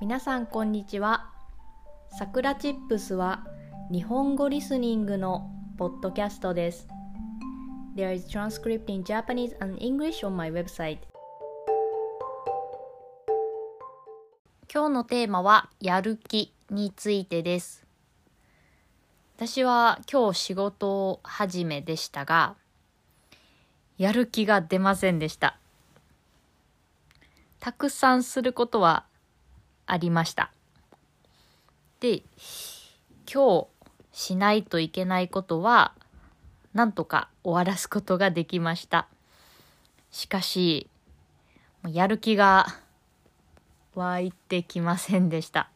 皆さんこんにちは。さくらチップスは日本語リスニングのポッドキャストです。There is transcript in Japanese and English on my website. 今日のテーマはやる気についてです。私は今日仕事始めでしたが、やる気が出ませんでした。たくさんすることはありました。で、今日しないといけないことは、なんとか終わらすことができました。しかし、やる気が湧いてきませんでした。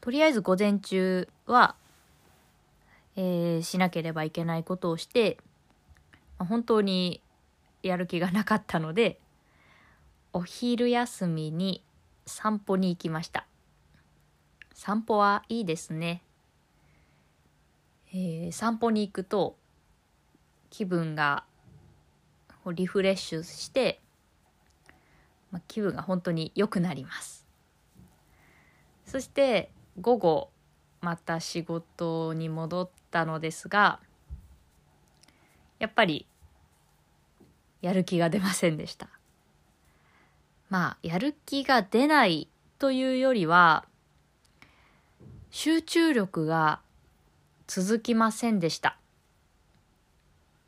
とりあえず午前中は、えー、しなければいけないことをして、本当にやる気がなかったので、お昼休みに散歩に行きました。散歩はいいですね、えー、散歩に行くと気分がリフレッシュして、まあ、気分が本当に良くなります。そして午後また仕事に戻ったのですがやっぱりやる気が出ませんでした。まあ、やる気が出ないというよりは、集中力が続きませんでした。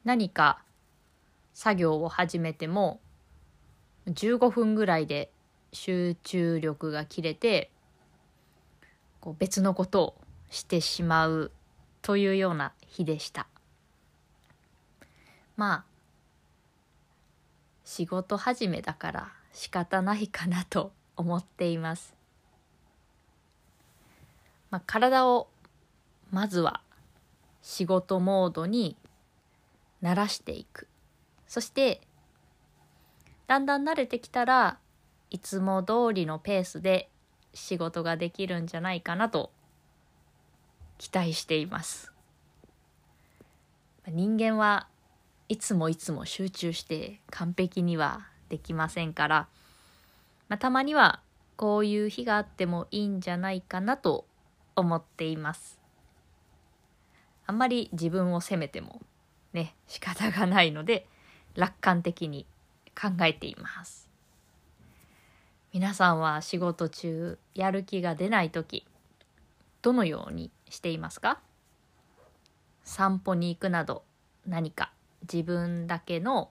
何か作業を始めても、15分ぐらいで集中力が切れて、こう別のことをしてしまうというような日でした。まあ、仕事始めだから仕方ないかなと思っています。まあ、体をまずは仕事モードに慣らしていく。そしてだんだん慣れてきたらいつも通りのペースで仕事ができるんじゃないかなと期待しています。人間はいつもいつも集中して完璧にはできませんから、まあ、たまにはこういう日があってもいいんじゃないかなと思っています。あんまり自分を責めてもね仕方がないので楽観的に考えています。皆さんは仕事中やる気が出ない時どのようにしていますか？散歩に行くなど何か自分だけの